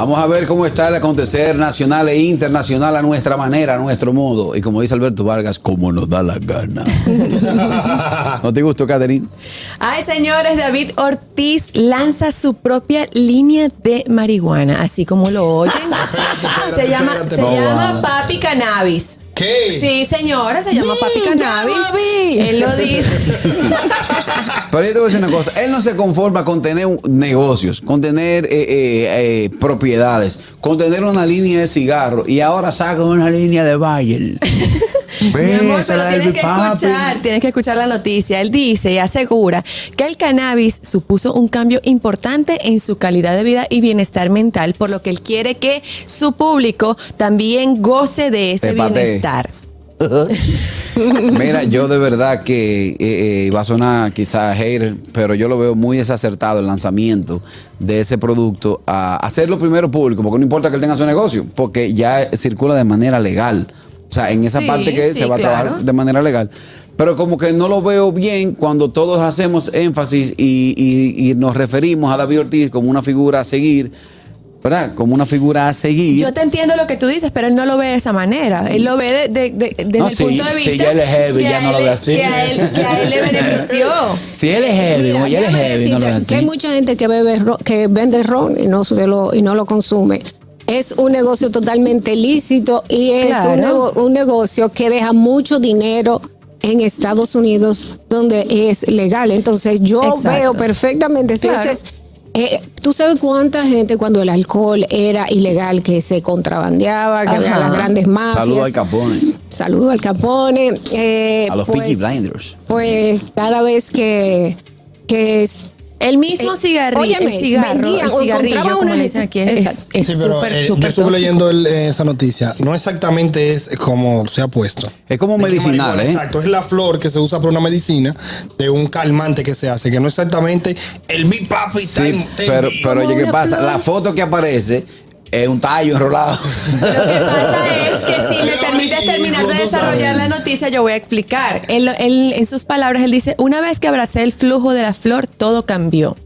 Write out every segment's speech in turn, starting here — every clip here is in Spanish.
Vamos a ver cómo está el acontecer nacional e internacional a nuestra manera, a nuestro modo. Y como dice Alberto Vargas, como nos da la gana. ¿No te gustó, Catherine? Ay, señores, David Ortiz lanza su propia línea de marihuana, así como lo oyen. espérate, se llama, espérate. se llama. Papi Cannabis. ¿Qué? Sí, señora, se llama Papi Cannabis. Él lo dice. Pero yo te voy a decir una cosa. Él no se conforma con tener un- negocios, con tener eh, eh, eh, propiedades, con tener una línea de cigarros. Y ahora saca una línea de Bayer. Mi amor, pero tienes que escuchar, tienes que escuchar la noticia. Él dice y asegura que el cannabis supuso un cambio importante en su calidad de vida y bienestar mental, por lo que él quiere que su público también goce de ese bienestar. Mira, yo de verdad que eh, eh, va a sonar quizás hater, pero yo lo veo muy desacertado el lanzamiento de ese producto a hacerlo primero público, porque no importa que él tenga su negocio, porque ya circula de manera legal. O sea, en esa Sí, parte que sí, se va a claro. trabajar de manera legal. Pero como que no lo veo bien cuando todos hacemos énfasis y, y- y nos referimos a David Ortiz como una figura a seguir, ¿verdad? Como una figura a seguir. Yo te entiendo lo que tú dices, pero él no lo ve de esa manera. Él lo ve de- de- de- desde No, el punto de vista ya él es heavy, ya no lo ve así. Que a él, que a él le benefició. Si él es heavy, como ya él es heavy, no lo que hay mucha gente que bebe ro- que vende ron y no, se lo, y no lo consume. Es un negocio totalmente lícito y es Claro. un, nego- un negocio que deja mucho dinero en Estados Unidos donde es legal. Entonces yo Exacto. veo perfectamente si Claro. es- eh, Tú sabes cuánta gente cuando el alcohol era ilegal que se contrabandeaba, que había las grandes mafias. Saludo al Capone. Saludo al Capone. eh, A los Peaky Blinders. Pues cada vez que, que es- El mismo Eh, cigarrillo, óyeme, el cigarro, vendían el cigarrillo, como le dicen aquí, es es Sí, pero eh, yo súper estuve tóxico. leyendo el- eh, esa noticia. No exactamente es como se ha puesto. Es como medicinal, ¿eh? Exacto, es la flor que se usa para una medicina de un calmante que se hace, que no exactamente el Big Papi Sí, time- pero, time- pero oye, ¿qué pasa? flor. La foto que aparece es un tallo enrolado. Lo que pasa es que si me permites terminar de desarrollar la noticia, yo voy a explicar. Él- él- en sus palabras, él dice, una vez que abracé el flujo de la flor, todo cambió.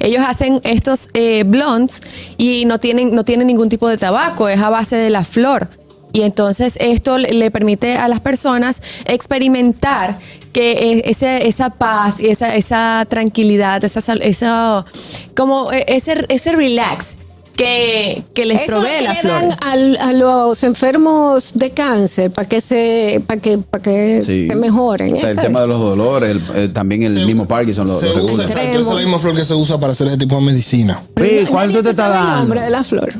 Ellos hacen estos eh, blondes y no tienen, no tienen ningún tipo de tabaco, es a base de la flor. Y entonces esto le le permite a las personas experimentar que eh, ese- esa paz y esa, esa tranquilidad, esa, esa como eh, ese, ese relax que, que les eso es provee que la le flor. dan al- a los enfermos de cáncer para que se para que para que Sí. se mejoren. El tema es. de los dolores, el- eh, también el se mismo usa- Parkinson lo, se lo usa, es la misma flor que se usa para hacer ese tipo de medicina. Oye, ¿Cuál Nadie tú te estás sabe el dando? nombre de la flor.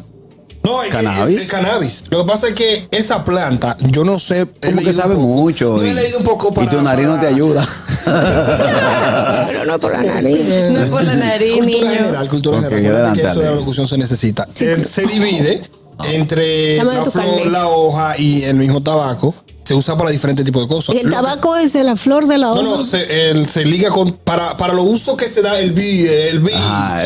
No, es que ¿Cannabis? Es, el cannabis. Lo que pasa es que esa planta, yo no sé. Como que sabe poco. mucho. Yo he leído un poco para. Y tu nariz no te ayuda. Pero no por la nariz. No es por la nariz, Cultura niño. general, cultura general. Acuérdate que eso de la locución se necesita. Eh, se divide entre Dame la flor, la hoja y el mismo tabaco. Se usa para diferentes tipos de cosas. Y el Lo que- tabaco es de la flor de la hoja. No, no, se, el- se liga con. Para, para los usos que se da el bi, el bi. Ah,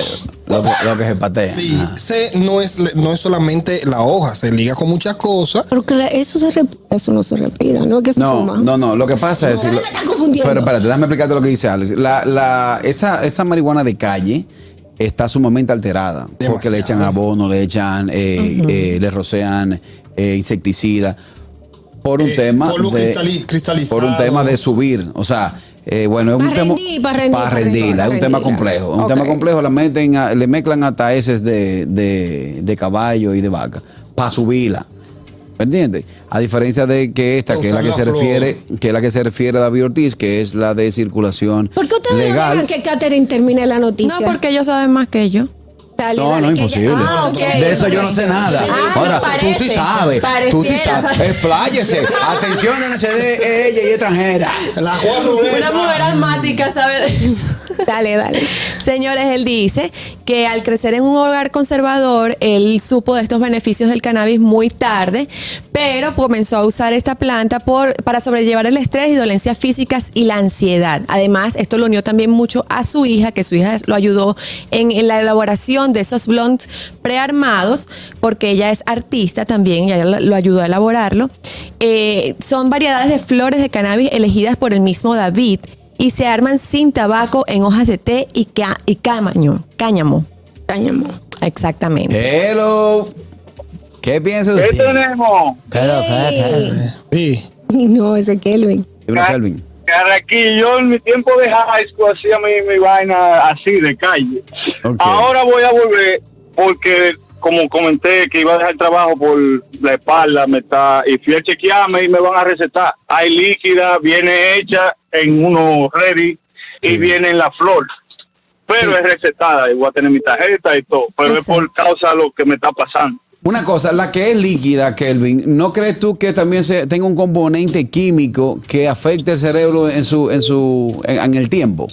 lo, que- lo que se patea. Sí, se, no, es, no es solamente la hoja, se liga con muchas cosas. Porque eso se eso no se respira, no es que se No, fuma. no, no, lo que pasa es... No, lo- me estás confundiendo. Pero espérate, déjame explicarte lo que dice Alex. La, la, esa, esa marihuana de calle está sumamente alterada. Porque le echan abono, le echan, eh, eh, le rocean eh, insecticida. Por un Eh, tema polvo de, cristalizado. por un tema de subir. O sea, eh, bueno, es un tema... rendir, pa' rendir, pa' pa' rendir, rendir, es un tema complejo. Es un tema complejo, le, meten a- le mezclan hasta heces de, de, de caballo y de vaca para subirla. ¿Me entiendes? A diferencia de que esta, que es la que se la flor. refiere, que es la que se refiere a David Ortiz, que es la de circulación ¿Por qué ustedes no legal. dejan que Catherine termine la noticia? No, porque ellos saben más que yo. Dale, No, dale, no, imposible. Ah, ok. De eso yo no sé nada. Ah, Ahora, parece, tú sí sabes. Tú sí pareciera. sabes. Expláyese. Atención, NCD, ella y extranjera. Las cuatro Una mujer asmática sabe de eso. Dale, dale. Señores, él dice que al crecer en un hogar conservador, él supo de estos beneficios del cannabis muy tarde, pero comenzó a usar esta planta por, para sobrellevar el estrés y dolencias físicas y la ansiedad. Además, esto lo unió también mucho a su hija, que su hija lo ayudó en, la elaboración de esos blondes prearmados, porque ella es artista también, y ella lo, lo ayudó a elaborarlo. Eh, son variedades de flores de cannabis elegidas por el mismo David y se arman sin tabaco en hojas de té y, ca- y cámaño, cáñamo. Cáñamo. Exactamente. Hello. ¿Qué piensa ¿Qué usted? tenemos? Ey. Sí. No, ese Kelvin. Dímelo, Kelvin. Carraquillo, yo en mi tiempo de high school hacía mi, mi vaina así, de calle. Ok. Ahora voy a volver porque, como comenté, que iba a dejar el trabajo por la espalda, me está, y fui a chequearme y me van a recetar. Hay líquida, viene hecha en uno ready y viene en la flor. Pero Sí. es recetada a tener mi tarjeta y todo. Pero es por causa de lo que me está pasando. Una cosa, la que es líquida, Kelvin, ¿no crees tú que también se tenga un componente químico que afecte el cerebro en su, en su, en, en el tiempo?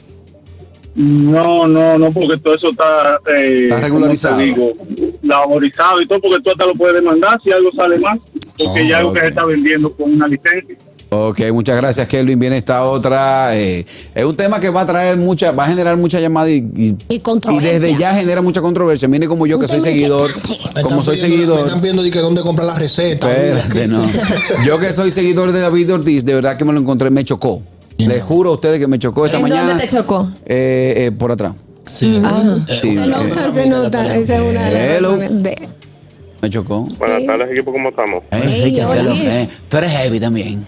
No, no, no, porque todo eso está, eh, Está regularizado. ¿cómo te digo? laborizado y todo, porque tú hasta lo puedes demandar si algo sale mal, porque Oh, ya algo ok. que se está vendiendo con una licencia. Ok, muchas gracias, Kelvin. Viene esta otra. eh, es un tema que va a traer mucha, va a generar mucha llamada y, y, Y controversia. y desde ya genera mucha controversia. Viene como yo que soy seguidor. Me como soy Me seguidor. están pidiendo de que dónde comprar la receta. Espérate, no. Yo que soy seguidor de David Ortiz, de verdad que me lo encontré, me chocó. Les juro a ustedes que me chocó esta ¿En mañana. dónde te chocó? Eh, eh, por atrás. Sí. Eh, Sí, Se eh, nota, se nota. Esa es una de Hello. las Me chocó. Buenas tardes, equipo, ¿cómo estamos? Ey, oye. tú eres heavy también.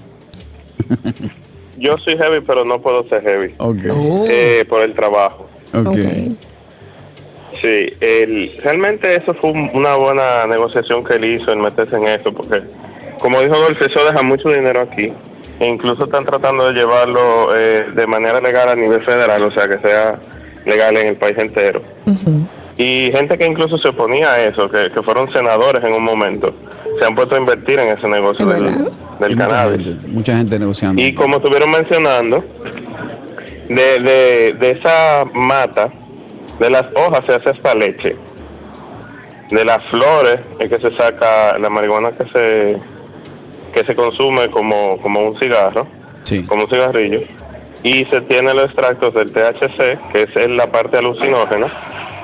Yo soy heavy, pero no puedo ser heavy Ok. Oh, eh, por el trabajo. Ok. Ok. Sí, el, realmente eso fue un- una buena negociación que él hizo en meterse en eso, porque como dijo Dolce, eso deja mucho dinero aquí. E incluso están tratando de llevarlo eh, de manera legal a nivel federal, o sea, que sea legal en el país entero. Y gente que incluso se oponía a eso, que, que fueron senadores en un momento, se han puesto a invertir en ese negocio del, del mucha cannabis. gente, mucha gente negociando. Y como estuvieron mencionando, de, de, de esa mata, de las hojas se hace esta leche. De las flores es que se saca la marihuana que se que se consume como, como un cigarro, Sí. como un cigarrillo. Y se tiene los extractos del THC, que es la parte alucinógena,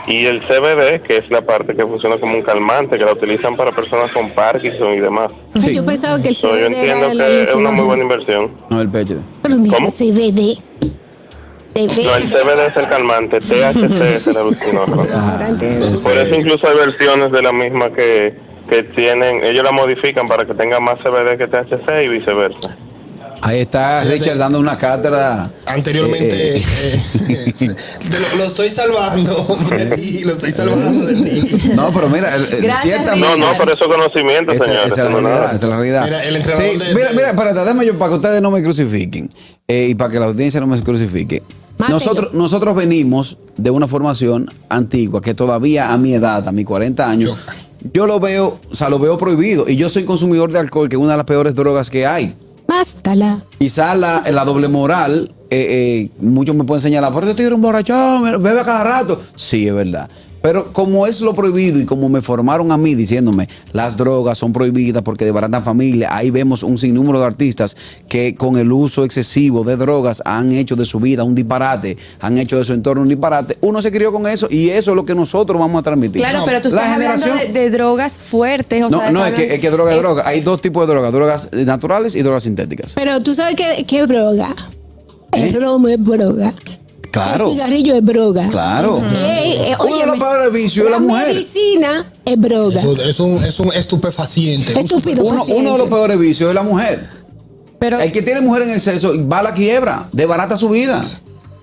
y el CBD, que es la parte que funciona como un calmante, que la utilizan para personas con Parkinson y demás. Sí. Yo pensaba que el So, yo CBD era entiendo que es una muy buena inversión. No, el pecho. Pero dice ¿Cómo? CBD. No, el CBD. CBD es el calmante, THC es el alucinógeno. Por eso incluso hay versiones de la misma que, que tienen, ellos la modifican para que tenga más CBD que THC y viceversa. Ahí está Richard dando una cátedra. Anteriormente, Eh, eh. eh, eh, te lo, lo estoy salvando de ti, lo estoy salvando de ti. No, pero mira, Gracias, ciertamente. No, no, pero eso es conocimiento, Esa, señores. esa es la realidad, esa es la realidad. Mira, el entrenador Sí, de- mira, mira, espérate, déjame yo, para que ustedes no me crucifiquen eh, y para que la audiencia no me crucifique. Nosotros, nosotros venimos de una formación antigua que todavía a mi edad, a mis 40 años, yo lo veo, o sea, lo veo prohibido. Y yo soy consumidor de alcohol, que es una de las peores drogas que hay. Bástala. Quizá la, la doble moral, eh, eh, muchos me pueden señalar, pero este tío era un borrachón, bebe a cada rato. Sí, es verdad. Pero como es lo prohibido y como me formaron a mí diciéndome las drogas son prohibidas porque desbaratan familia, ahí vemos un sinnúmero de artistas que con el uso excesivo de drogas han hecho de su vida un disparate, han hecho de su entorno un disparate. Uno se crió con eso y eso es lo que nosotros vamos a transmitir. Claro, pero tú La estás hablando generación- de, de drogas fuertes. O no, sea, no, es que, es que droga es droga. Hay dos tipos de drogas, drogas naturales y drogas sintéticas. Pero tú sabes que, que es droga. El ¿Eh? romo es droga. Claro. El cigarrillo es droga. Claro. Ey, eh, Uno de los óyeme, peores vicios es la mujer. medicina es droga. Eso es un, es un estupefaciente. Estúpido Uno, paciente. uno de los peores vicios es la mujer. Pero El que tiene mujer en exceso va a la quiebra, desbarata su vida.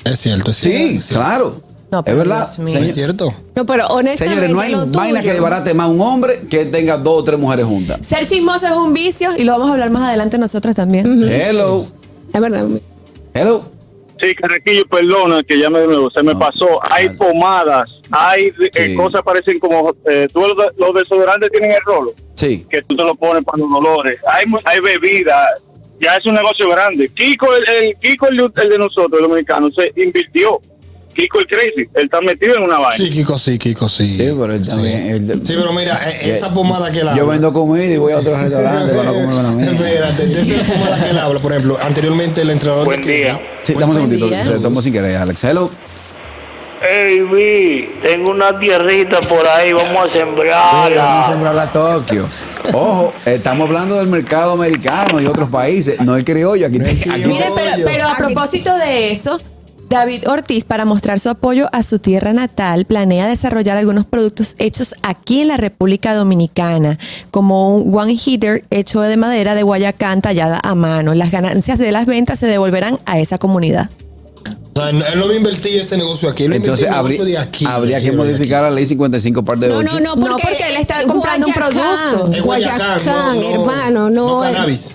Es cierto, es Sí, cierto. es cierto. claro. No, es pero verdad. Es cierto. No, pero honestamente. señores, no hay vaina que desbarate más un hombre que tenga dos o tres mujeres juntas. ser chismoso es un vicio y lo vamos a hablar más adelante nosotras también. Hello. Es verdad. Hello. Sí, Carraquillo, perdona que ya me, se me No, pasó. Hay pomadas, hay eh, Sí. cosas parecen como, eh, tú los, los desodorantes tienen el rolo, Sí. que tú te lo pones para los dolores. Hay, hay bebidas, ya es un negocio grande. Kiko, el, el Kiko, el, de- el de nosotros, el dominicano, se invirtió. Kiko el Crazy. Él está metido en una vaina. Sí, Kiko, sí, Kiko, sí. Sí, pero él también. él- Sí, pero mira, eh, esa pomada que él habla. yo vendo comida y voy a otro restaurante para comer una mía. Espérate, de esa pomada que él habla, por ejemplo, anteriormente el entrenador Buen de día. Sí, dame un segundito. Se tomó sin querer, Alex. Hello. Hey, Vi, tengo una tierrita por ahí, vamos a Sí, vamos a sembrarla. sembrar a Tokio. Ojo, estamos hablando del mercado americano y otros países, no el criollo. Aquí, criollo. Mire, pero, pero a propósito de eso, David Ortiz, para mostrar su apoyo a su tierra natal, planea desarrollar algunos productos hechos aquí en la República Dominicana, como un one hitter hecho de madera de Guayacán tallada a mano. Las ganancias de las ventas se devolverán a esa comunidad. O sea, él no va a invertir ese negocio aquí, él entonces habría, negocio de aquí. habría de que modificar la ley 55 parte de No, 8. no, no, No, porque, porque él está es comprando un producto. Es Guayacán, Guayacán, no, no, hermano, no. No es- cannabis.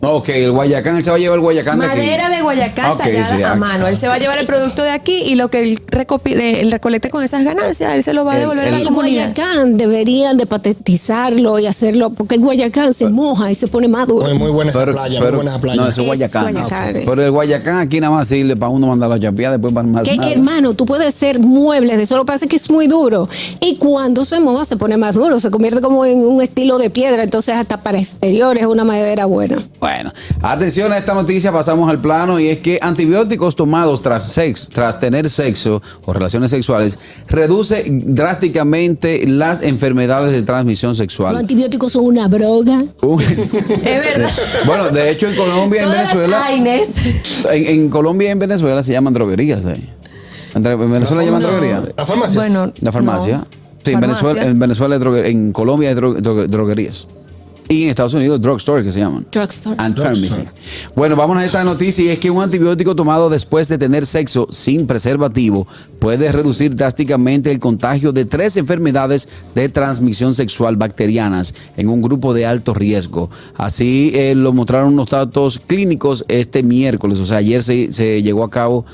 Ok, el Guayacán, él se va a llevar el Guayacán de aquí. Madera de Guayacán Ok, tallada sí, a mano. Él se va a llevar el producto de aquí y lo que eh, él recolecte con esas ganancias, él se lo va a El- devolver a la el- El comunidad. Guayacán deberían de patentizarlo y hacerlo, porque el Guayacán se moja y se pone más duro. Muy, muy buena esa Pero- playa, muy pero- buena esa playa. No, eso es Guayacán. Guayacán, es. Pero el Guayacán aquí nada más sirve para uno mandar la chapía, después para más Que hermano, tú puedes hacer muebles de eso, lo que pasa es que es muy duro. Y cuando se moja se pone más duro, se convierte como en un estilo de piedra, entonces hasta para exteriores es una madera buena. Bueno, atención a esta noticia, pasamos al plano y es que antibióticos tomados tras sex, tras tener sexo o relaciones sexuales reduce drásticamente las enfermedades de transmisión Los sexual. antibióticos son una broga. Un- Es verdad. bueno, de hecho en Colombia y en Venezuela, en, en Colombia y en Venezuela se llaman droguerías. ¿eh? En Venezuela llaman No. droguerías. ¿La farmacia? Bueno, La farmacia. no. Sí, en. Venezuela, en Venezuela en Colombia hay dro- dro- droguerías. Y en Estados Unidos, drugstore que se llaman. Drugstore. And Drugstore. pharmacy. Bueno, vamos a esta noticia y es que un antibiótico tomado después de tener sexo sin preservativo puede reducir drásticamente el contagio de tres enfermedades de transmisión sexual bacterianas en un grupo de alto riesgo. Así eh, lo mostraron unos datos clínicos este miércoles, o sea, ayer se, se llegó a cabo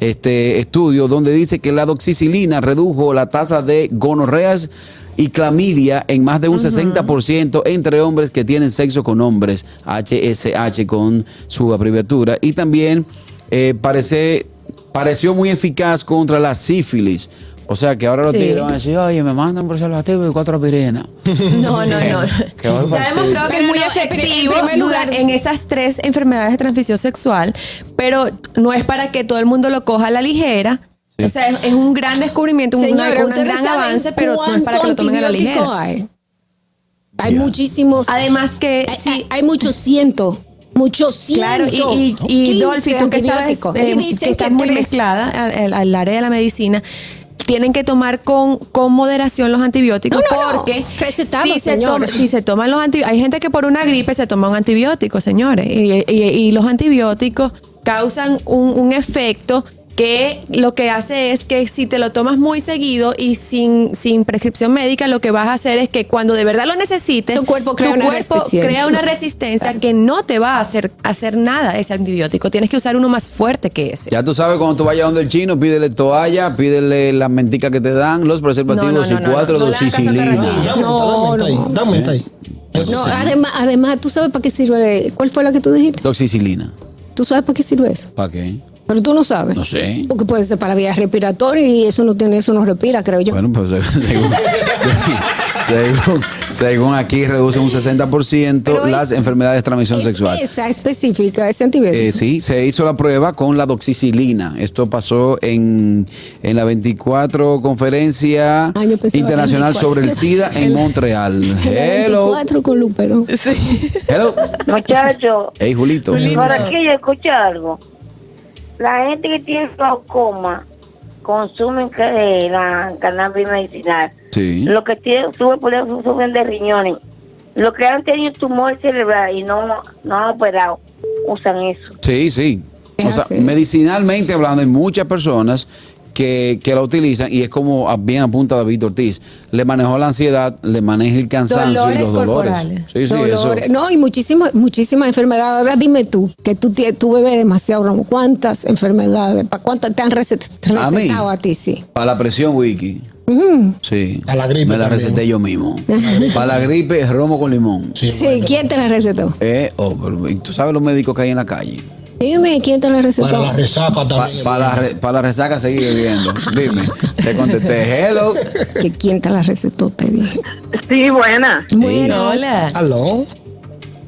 este estudio donde dice que la doxicilina redujo la tasa de gonorreas y clamidia en más de un 60% entre hombres que tienen sexo con hombres, HSH con su abreviatura, y también eh, parece, pareció muy eficaz contra la sífilis. O sea que ahora los Sí. tigres van a decir, oye, me mandan preservativo y cuatro aspirinas. No, no, no. Se ha demostrado que es muy no, en efectivo primer lugar- en esas tres enfermedades de transmisión sexual, pero no es para que todo el mundo lo coja a la ligera. O sea, es, es un gran descubrimiento, un, gran saben avance, pero no es para que lo tomen a la ligera. hay. Hay muchísimos. Además que hay, sí, hay- hay muchos cientos. Muchos Claro, cientos. y, y, y 15 Dolphy, tú que sabes eh, Y que estás muy tres. mezclada al, área de la medicina, tienen que tomar con, con moderación los antibióticos No, no, no. porque Recetados, si, se señores. toma- si se toman los antibióticos, hay gente que por una gripe se toma un antibiótico, señores, y, y- y los antibióticos causan un, un efecto que lo que hace es que si te lo tomas muy seguido y sin, sin prescripción médica, lo que vas a hacer es que cuando de verdad lo necesites, Tu cuerpo crea una resistencia. crea una resistencia que no te va a hacer, hacer nada ese antibiótico. Tienes que usar uno más fuerte que ese. Ya tú sabes, cuando tú vayas donde el chino, pídele toalla, pídele las menticas que te dan, los preservativos No, no, no, y cuatro no, no No, dame, está ahí, no. dame, está ahí. Eso No, sí. además, además, tú sabes para qué sirve. ¿Cuál fue la que tú dijiste? Doxicilina. ¿Tú sabes para qué sirve eso? ¿Para qué? Pero tú no sabes. No sé. Porque puede ser para vías respiratorias y eso no tiene, eso no respira, creo yo. Bueno, pues según, según, aquí reduce un 60% Pero las es- enfermedades de transmisión Es sexual. Esa específica, ese antibiótico. Eh, sí, se hizo la prueba con la doxicilina. Esto pasó en, en la 24 conferencia Ah, internacional 24. sobre el SIDA en Montreal. Hello. 24 con Lupero. Hello. Muchacho, Hey, Julito. por aquí yo escucho algo. La gente que tiene glaucoma consumen que- la cannabis medicinal. Sí. Los que tienen, sube por eso, suben de riñones. Los que han tenido tumor cerebral y no, no han operado, usan eso. Sí, sí. O sea, así. medicinalmente hablando, hay muchas personas que, que la utilizan y es como bien apunta David Ortiz. Le manejó la ansiedad, le maneja el cansancio Dolores y los dolores. corporales. Sí, sí, Dolores. eso. No, y muchísimas, muchísimas enfermedades. Ahora dime tú, que tú, bebes demasiado romo. ¿Cuántas enfermedades? ¿Para cuántas te han recet- ¿A mí? recetado a, ti? Sí. Para la presión, Wiki. Sí. A la gripe Me la también. receté yo mismo. Para la gripe, romo con limón. Sí, Sí. ¿quién te la recetó? Eh, oh, pero, ¿y ¿Tú sabes los médicos que hay en la calle? Dime quién te la Para recetó. la resaca Para también. la, re- pa' la resaca seguir bebiendo. Dime, te contesté, hello. Que quién te la recetó, te dije. Sí, buena. Bueno, Hola. Aló.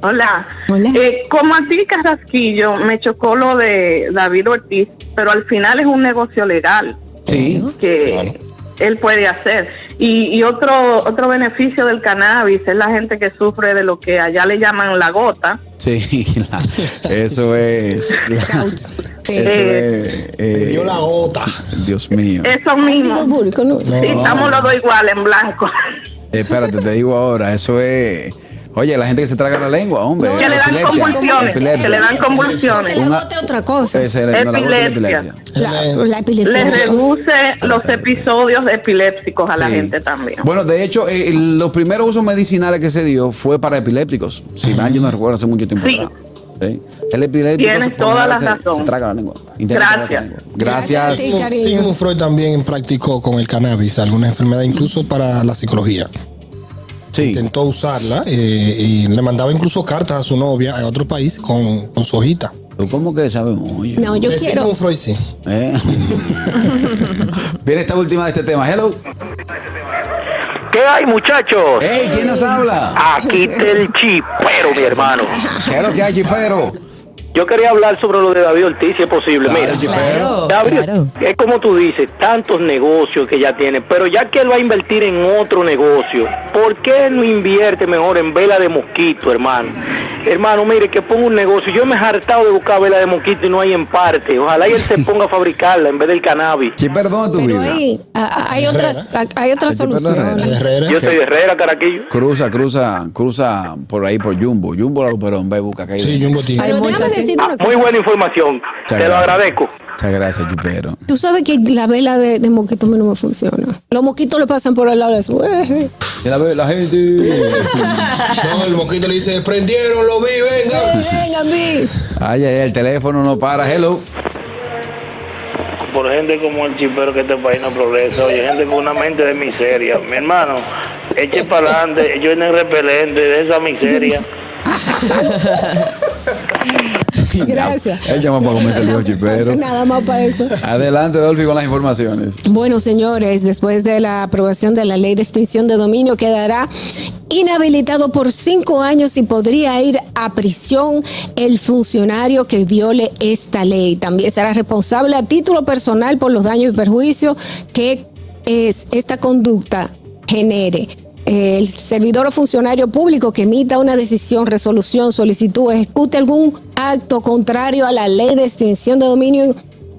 Hola. Hola. Eh, como a ti, Carrasquillo, me chocó lo de David Ortiz, pero al final es un negocio legal Sí. que él puede hacer. Y, y otro otro beneficio del cannabis es la gente que sufre de lo que allá le llaman la gota. Sí, la- eso es. la- eso es. Me eh, dio la gota. Dios mío. Eso mismo. Sí, estamos los dos igual en blanco. Eh, espérate, te digo ahora, eso es. Oye, la gente que se traga la lengua, hombre. que le dan epilepsia, convulsiones. epilepsia. Que le dan convulsiones. Que es otra cosa. Ese era- no, la la Epilepsia. epilepsia. Epilepsia. Le es reduce los episodios epilépticos a la Sí. gente también. Bueno, de hecho, eh, los primeros usos medicinales que se dio fue para epilépticos. Si mal yo no recuerdo hace mucho tiempo Sí. Sí. El epiléptico Tienes se- por toda la se- razón. Se traga la lengua. Gracias. la lengua. Gracias. Sí, cariño. Sigmund Freud también practicó con el cannabis algunas enfermedades, incluso para la psicología. Sí. Intentó usarla eh, y le mandaba incluso cartas a su novia a otro país con, con su hojita. ¿Tú ¿Cómo que sabemos? Oye. No, yo quiero. Sigmund Freud, sí. ¿Eh? Viene esta última de este tema. Hello. ¿Qué hay, muchachos? Hey, ¿quién nos habla? Aquí está el chipero, mi hermano. ¿Qué es lo que hay, chipero? Yo quería hablar sobre lo de David Ortiz, si es posible. Claro, Mira, chipero. David, claro. es como tú dices, tantos negocios que ya tiene, pero ya que él va a invertir en otro negocio, ¿por qué no invierte mejor en vela de mosquito, hermano? Hermano, mire, que ponga un negocio. Yo me he hartado de buscar vela de mosquito y no hay en parte. Ojalá y él se ponga a fabricarla en vez del cannabis. Chipero, ¿dónde tú Pero vives? hay, hay otras, hay otras soluciones. Yo soy de Herrera, Caraquillo. Cruza, cruza, cruza por ahí por Jumbo. Jumbo la Luperón, ve, busca que hay. Sí, Jumbo tiene. Pero Hay déjame muchas, sí. decirte Ah, muy buena información. Te lo agradezco. Muchas gracias, chipero. Tú sabes que la vela de, de mosquito a mí no me funciona. Los mosquitos le pasan por el lado de su. la, ve la gente. No, el mosquito le dice, prendieron, lo vi, venga. Venga, a mí. Ay, ay, el teléfono no para. Hello. por gente como el chipero que este país no progresa, oye, gente con una mente de miseria. Mi hermano, eche para adelante, yo en el repelente de esa miseria. Gracias. Él llama para comerse el. Nada más para eso. Adelante, Dolphy, con las informaciones. Bueno, señores, después de la aprobación de la ley de extinción de dominio, quedará inhabilitado por cinco años y podría ir a prisión el funcionario que viole esta ley. También será responsable a título personal por los daños y perjuicios que es esta conducta genere. El servidor o funcionario público que emita una decisión, resolución, solicitud, ejecute algún acto contrario a la ley de extinción de dominio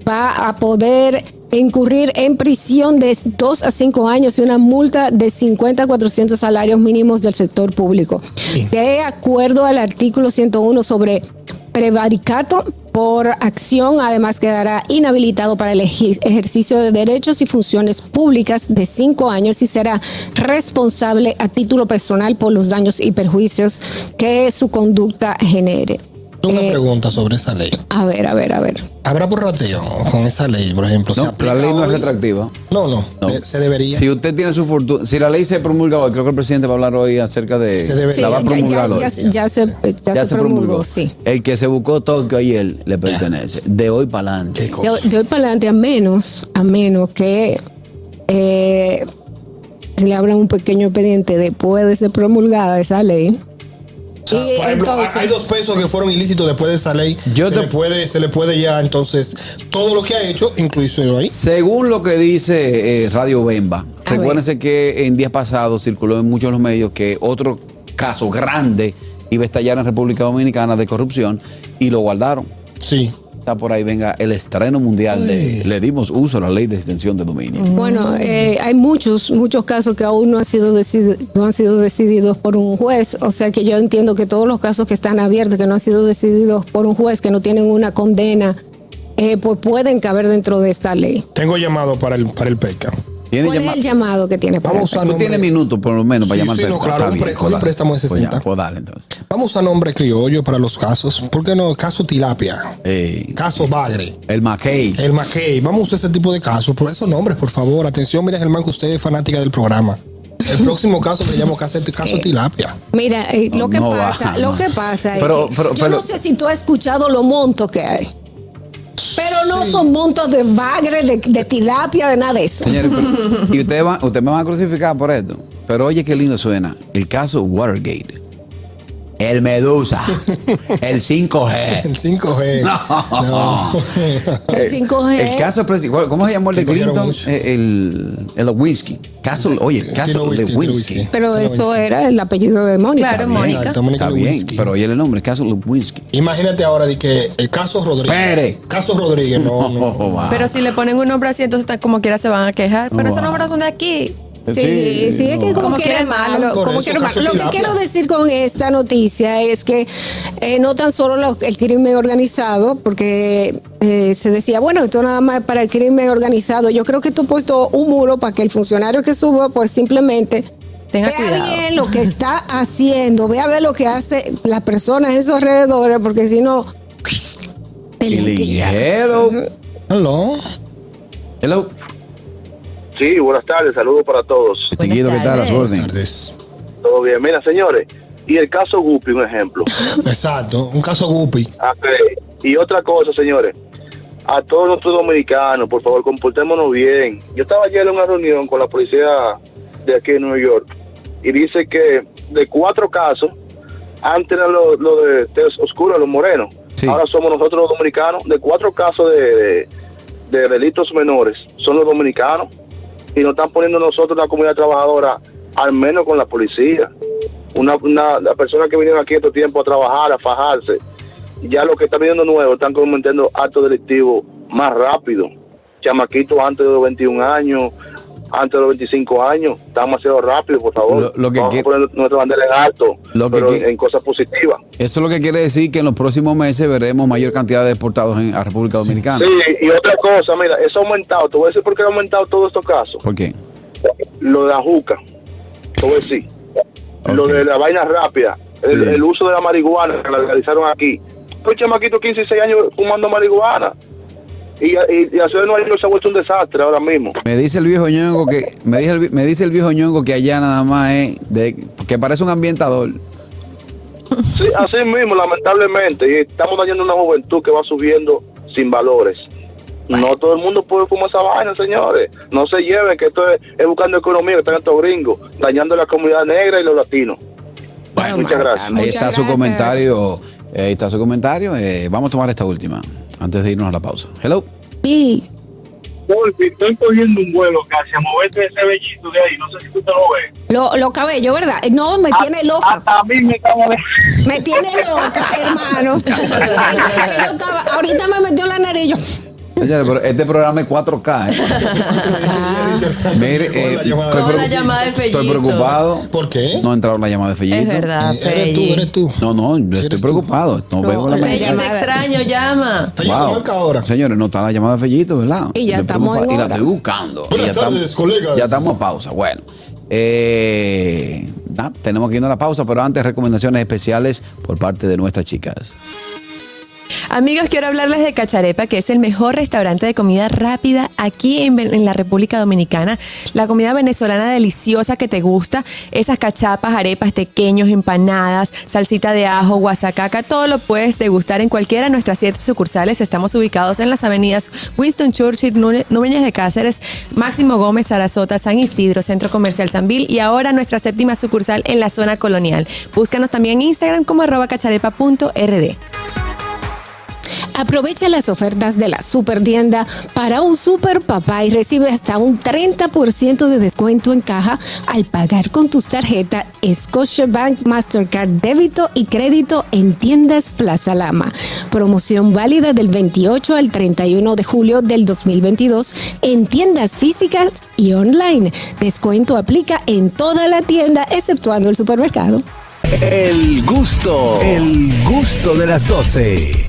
va a poder incurrir en prisión de 2 a 5 años y una multa de 50 a 400 salarios mínimos del sector público. De acuerdo al artículo 101 sobre prevaricato por acción, además quedará inhabilitado para el ej- ejercicio de derechos y funciones públicas de 5 años y será responsable a título personal por los daños y perjuicios que su conducta genere. Una Eh, pregunta sobre esa ley. a ver, a ver, a ver. ¿Habrá por rateo con esa ley, por ejemplo? ¿Se No, la ley no es hoy? retroactiva. No, no, No. eh, se debería. Si usted tiene su fortuna, si la ley se promulga hoy, creo que el presidente va a hablar hoy acerca de. Se debe- Sí, la va a ya- promulgar ya, hoy. ya- ya se, ya se promulgó, sí. El que se buscó Tokio ayer le pertenece. De hoy para adelante. De hoy para adelante, a menos, a menos que eh, se le abra un pequeño expediente después de ser promulgada esa ley. O sea, Y por ejemplo, hay- entonces- hay dos pesos que fueron ilícitos después de esa ley. Yo se, te- le puede, se le puede ya, entonces, todo lo que ha hecho, incluso ahí. Según lo que dice eh, Radio Bemba, A ver. recuérdense que en días pasados circuló en muchos de los medios que otro caso grande iba a estallar en República Dominicana de corrupción y lo guardaron. Sí. Está por ahí, venga, el estreno mundial de Le dimos uso a la ley de extensión de dominio. Bueno, eh, hay muchos, muchos casos que aún no han sido decidi- no han sido decididos por un juez. O sea que yo entiendo que todos los casos que están abiertos, que no han sido decididos por un juez, que no tienen una condena, eh, pues pueden caber dentro de esta ley. Tengo llamado para el, para el PECA. ¿Tiene ¿Cuál es el llamado que tiene para Vamos a Tú nombre- tienes minutos por lo menos para Sí, llamarte. sí, no, claro, un cogí un préstamo de 60. Pues, ya, pues dale entonces. Vamos a nombre criollo para los casos. ¿Por qué no? Caso tilapia. Eh, Caso bagre. el Mackey. El Mackey. Vamos a usar ese tipo de casos. Por esos nombres, por favor. Atención, mira, Germán, que usted es fanática del programa. El próximo caso le llamo caso, caso tilapia. Mira, eh, lo que No pasa, lo que pasa es Pero- que pero- yo pero- no sé si tú has escuchado los montos que hay. No son montos de bagre, de, de tilapia, de nada de eso. Señores, y ustedes usted me van a crucificar por esto. Pero oye, qué lindo suena. El caso Watergate. El Medusa. el 5G. El 5G. No. No. El 5G. El caso ¿Cómo se llamó el de Clinton? Eh, El, el Lewinsky. Caso, oye, el caso Lewinsky. Pero eso era el apellido de Mónica. Claro, Mónica. Está bien, pero oye el nombre, caso Lewinsky. Imagínate ahora de que el caso Rodríguez. Pere. Caso Rodríguez, no, no. Oh. Pero si le ponen un nombre así, entonces como quiera se van a quejar. Pero esos nombres son de aquí. Sí, sí, es que como, Como quiere quiere malo, como caso malo. Lo que quiero decir con esta noticia es que eh, no tan solo lo- el crimen organizado, porque eh, se decía, bueno, esto nada más es para el crimen organizado. Yo creo que esto ha puesto un muro para que el funcionario que suba, pues simplemente Tenga vea cuidado. bien lo que está haciendo, vea ver lo que hace las personas en sus alrededores, porque si no, te. Hello. Hello. Sí, buenas tardes, saludos para todos. ¿qué tal? Orden. tardes. Todo bien. Mira, señores, y el caso Guppy, un ejemplo. Exacto, un caso Guppy. Ok. Y otra cosa, señores, a todos nuestros dominicanos, por favor, comportémonos bien. Yo estaba ayer en una reunión con la policía de aquí en Nueva York y dice que de cuatro casos, antes era lo, lo de tez oscura, los morenos. Sí. Ahora somos nosotros los dominicanos. De cuatro casos de, de- de delitos menores, son los dominicanos. Y nos están poniendo nosotros, la comunidad trabajadora, al menos con la policía. Una, una, la persona que vinieron aquí estos tiempo a trabajar, a fajarse, ya los que están viniendo nuevos están cometiendo actos delictivos más rápido. Chamaquitos antes de los 21 años, antes de los 25 años, están demasiado rápido, por favor. Lo- lo que Vamos a poner nuestra bandera en alto, Lo pero en cosas positivas. Eso es lo que quiere decir que en los próximos meses veremos mayor cantidad de deportados en a República Dominicana. Sí, y otra cosa, mira, eso ha aumentado. Te voy a decir por qué ha aumentado todos estos casos. ¿Por qué? Lo de la juca, te voy a decir. Lo de la vaina rápida, el, uso de la marihuana que la legalizaron aquí. Pues chamaquito 15 y 16 años fumando marihuana. Y, y, y la ciudad de Nueva York se ha vuelto un desastre ahora mismo. Me dice el viejo ñongo que me dice el, me dice el viejo ñongo que allá nada más es de que parece un ambientador. Sí, así mismo, lamentablemente. Y estamos dañando una juventud que va subiendo sin valores. No todo el mundo puede fumar esa vaina, señores. No se lleven, que esto es, es buscando economía, que están estos gringos, dañando la comunidad negra y los latinos. Muchas gracias. Ahí está su comentario. Ahí está su comentario. Eh, vamos a tomar esta última antes de irnos a la pausa. Hello. Pi, Wolfi, estoy cogiendo un vuelo casi a moverte ese bellito de ahí. No sé si tú te lo ves. lo, lo cabello, ¿verdad? No, me tiene loca. Hasta a mí me está. Me tiene loca, hermano. Que yo estaba- ahorita me metió en la nariz. yo- Señores, pero este programa es 4K. ¿eh? Mire, eh, estoy, preocup- la llamada de estoy Fellito. preocupado. ¿Por qué? No ha entrado la llamada de Fellito. Es verdad, Eh, eres tú, Pelli. eres tú. No, no, yo estoy eres tú. preocupado. No, No, veo la la llamada. Pelli, te extraño, llama. Fellito, Wow. marca ahora. Señores, no está la llamada de Fellito, ¿verdad? Y ya Estoy estamos en. Y la hora. estoy buscando. Buenas ya tardes, estamos- colegas. Ya estamos a pausa. Bueno, eh, nada, tenemos que irnos a la pausa, pero antes recomendaciones especiales por parte de nuestras chicas. Amigos, quiero hablarles de Cacharepa, que es el mejor restaurante de comida rápida aquí en, la República Dominicana. La comida venezolana deliciosa que te gusta, esas cachapas, arepas, tequeños, empanadas, salsita de ajo, guasacaca, todo lo puedes degustar en cualquiera de nuestras siete sucursales. Estamos ubicados en las avenidas Winston Churchill, Nú- Núñez de Cáceres, Máximo Gómez, Sarasota, San Isidro, Centro Comercial Sanvil y ahora nuestra séptima sucursal en la zona colonial. Búscanos también en Instagram como arroba cacharepa.rd. Aprovecha las ofertas de la super tienda para un super papá y recibe hasta un 30% de descuento en caja al pagar con tus tarjetas Scotiabank Mastercard débito y crédito en tiendas Plaza Lama. Promoción válida del 28 al 31 de julio del 2022 en tiendas físicas y online. Descuento aplica en toda la tienda exceptuando el supermercado. El gusto, el gusto de las 12.